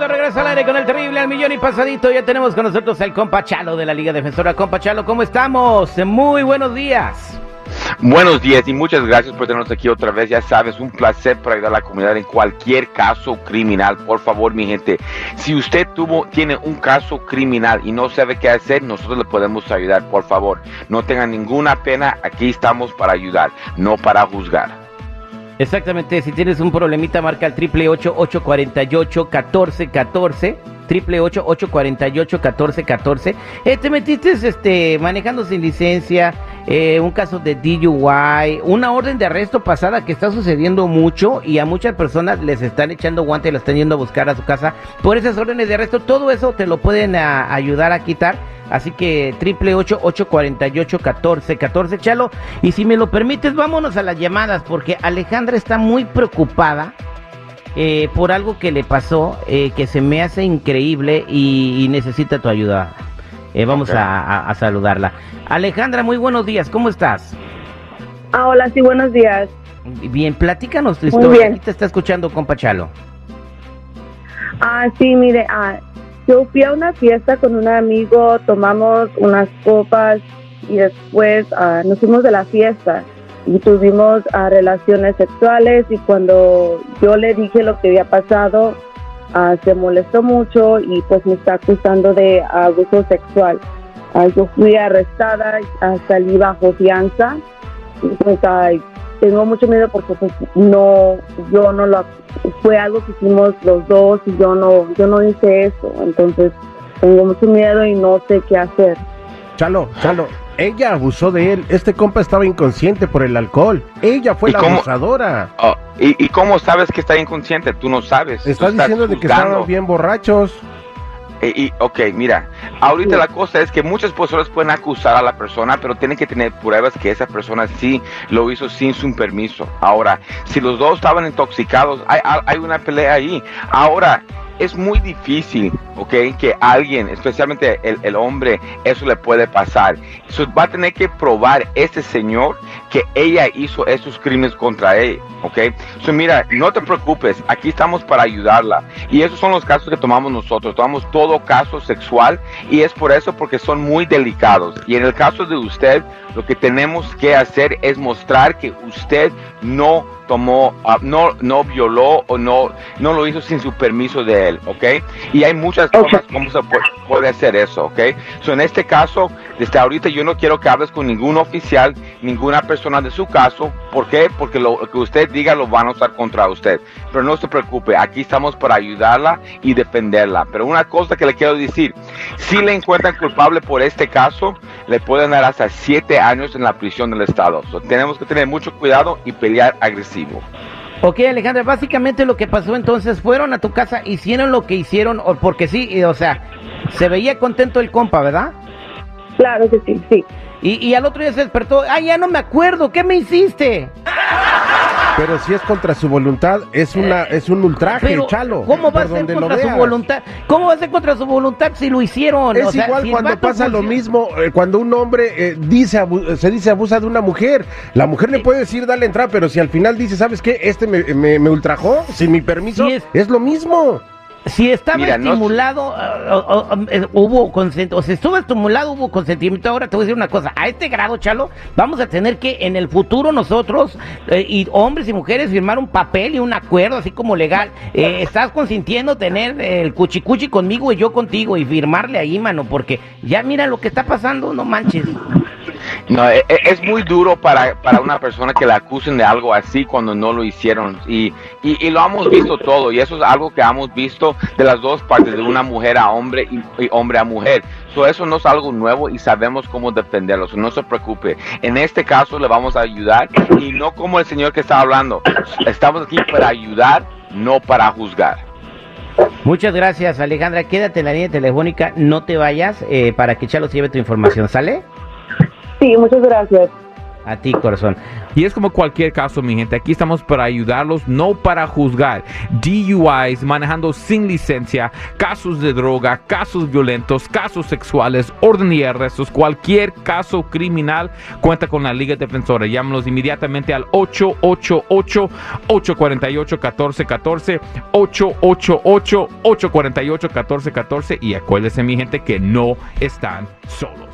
De regreso al aire con el terrible al millón y pasadito. Ya tenemos con nosotros el compa Chalo de la Liga Defensora. Compa Chalo, ¿cómo estamos? Muy buenos días. Buenos días y muchas gracias por tenernos aquí otra vez. Ya sabes, un placer para ayudar a la comunidad en cualquier caso criminal. Por favor, mi gente, si usted tuvo, tiene un caso criminal y no sabe qué hacer, nosotros le podemos ayudar. Por favor, no tengan ninguna pena. Aquí estamos para ayudar, no para juzgar. Exactamente, si tienes un problemita, marca ocho catorce catorce. Eh, te metiste este manejando sin licencia, eh, un caso de DUI, una orden de arresto pasada que está sucediendo mucho y a muchas personas les están echando guante y lo están yendo a buscar a su casa por esas órdenes de arresto. Todo eso te lo pueden a, ayudar a quitar Así que triple ocho ocho cuarenta y ocho catorce catorce Chalo. Y si me lo permites, vámonos a las llamadas porque Alejandra está muy preocupada eh, por algo que le pasó eh, que se me hace increíble y, necesita tu ayuda. Eh, vamos a, saludarla. Alejandra, muy buenos días. ¿Cómo estás? Ah, hola, sí, buenos días. Bien, platícanos tu historia. Aquí te está escuchando, compa Chalo. Ah, sí, mire, ah, yo fui a una fiesta con un amigo, tomamos unas copas y después uh, nos fuimos de la fiesta y tuvimos uh, relaciones sexuales y cuando yo le dije lo que había pasado, uh, se molestó mucho y pues me está acusando de abuso sexual. yo fui arrestada, salí bajo fianza y pues tengo mucho miedo porque pues no, yo no lo, fue algo que hicimos los dos y yo no, yo no hice eso, entonces tengo mucho miedo y no sé qué hacer. Chalo, Chalo, ella abusó de él, este compa estaba inconsciente por el alcohol, ella fue la abusadora. Oh, ¿y, cómo sabes que está inconsciente? Tú no sabes. Está diciendo de que estaban bien borrachos. Eh, y, ok, mira, ahorita la cosa es que muchas personas pueden acusar a la persona, pero tienen que tener pruebas que esa persona sí lo hizo sin su permiso. Ahora, si los dos estaban intoxicados, hay, hay una pelea ahí. Ahora, es muy difícil. Que alguien, especialmente el, hombre, eso le puede pasar. va a tener que probar este señor que ella hizo esos crímenes contra él, ¿ok? So, mira, no te preocupes, aquí estamos para ayudarla. Y esos son los casos que tomamos nosotros. Tomamos todo caso sexual y es por eso porque son muy delicados. Y en el caso de usted, lo que tenemos que hacer es mostrar que usted no tomó, ah, no, no violó o no, no lo hizo sin su permiso de él, ¿ok? Y hay muchas cosas como se puede, hacer eso, ¿ok? So, en este caso, desde ahorita yo no quiero que hables con ningún oficial, ninguna persona de su caso, ¿por qué? Porque lo, que usted diga lo van a usar contra usted. Pero no se preocupe, aquí estamos para ayudarla y defenderla. Pero una cosa que le quiero decir, si le encuentran culpable por este caso, le pueden dar hasta siete años en la prisión del Estado. tenemos que tener mucho cuidado y pelear agresivo. Ok, Alejandra, básicamente lo que pasó entonces, fueron a tu casa, hicieron lo que hicieron, porque sí, o sea, se veía contento el compa, ¿verdad? Claro que sí, sí. Y, y al otro día se despertó, ay, ya no me acuerdo, ¿qué me hiciste? Pero si es contra su voluntad, es una es un ultraje, chalo. ¿Cómo va a ser contra su voluntad? ¿Cómo va a ser contra su voluntad si lo hicieron? Es igual cuando pasa lo mismo, eh, cuando un hombre eh, dice se dice abusa de una mujer. La mujer le puede decir dale entrada, pero si al final dice, ¿sabes qué? Este me, me, ultrajó sin mi permiso, es lo mismo. Si estaba estimulado, eh, hubo consentimiento, o si estuvo estimulado, hubo consentimiento. Ahora te voy a decir una cosa, a este grado, Chalo, vamos a tener que en el futuro nosotros, eh, y hombres y mujeres, firmar un papel y un acuerdo, así como legal. Eh, estás consintiendo tener el cuchicuchi conmigo y yo contigo y firmarle ahí, mano, porque ya mira lo que está pasando, no manches. No, e, e, es muy duro para, una persona que la acusen de algo así cuando no lo hicieron. Y, y, lo hemos visto todo. Y eso es algo que hemos visto de las dos partes, de una mujer a hombre y, hombre a mujer. So, eso no es algo nuevo y sabemos cómo defenderlo. no se preocupe. En este caso le vamos a ayudar y no como el señor que está hablando. Estamos aquí para ayudar, no para juzgar. Muchas gracias, Alejandra. Quédate en la línea telefónica, no te vayas eh, para que Chalo lleve tu información. ¿Sale? Sí, muchas gracias. A ti, corazón. Y es como cualquier caso, mi gente. Aquí estamos para ayudarlos, no para juzgar. DUIs, manejando sin licencia, casos de droga, casos violentos, casos sexuales, orden y arrestos, cualquier caso criminal, cuenta con la Liga Defensora. Llámanos inmediatamente al 888-848-1414, 888-848-1414 y acuérdense, mi gente, que no están solos.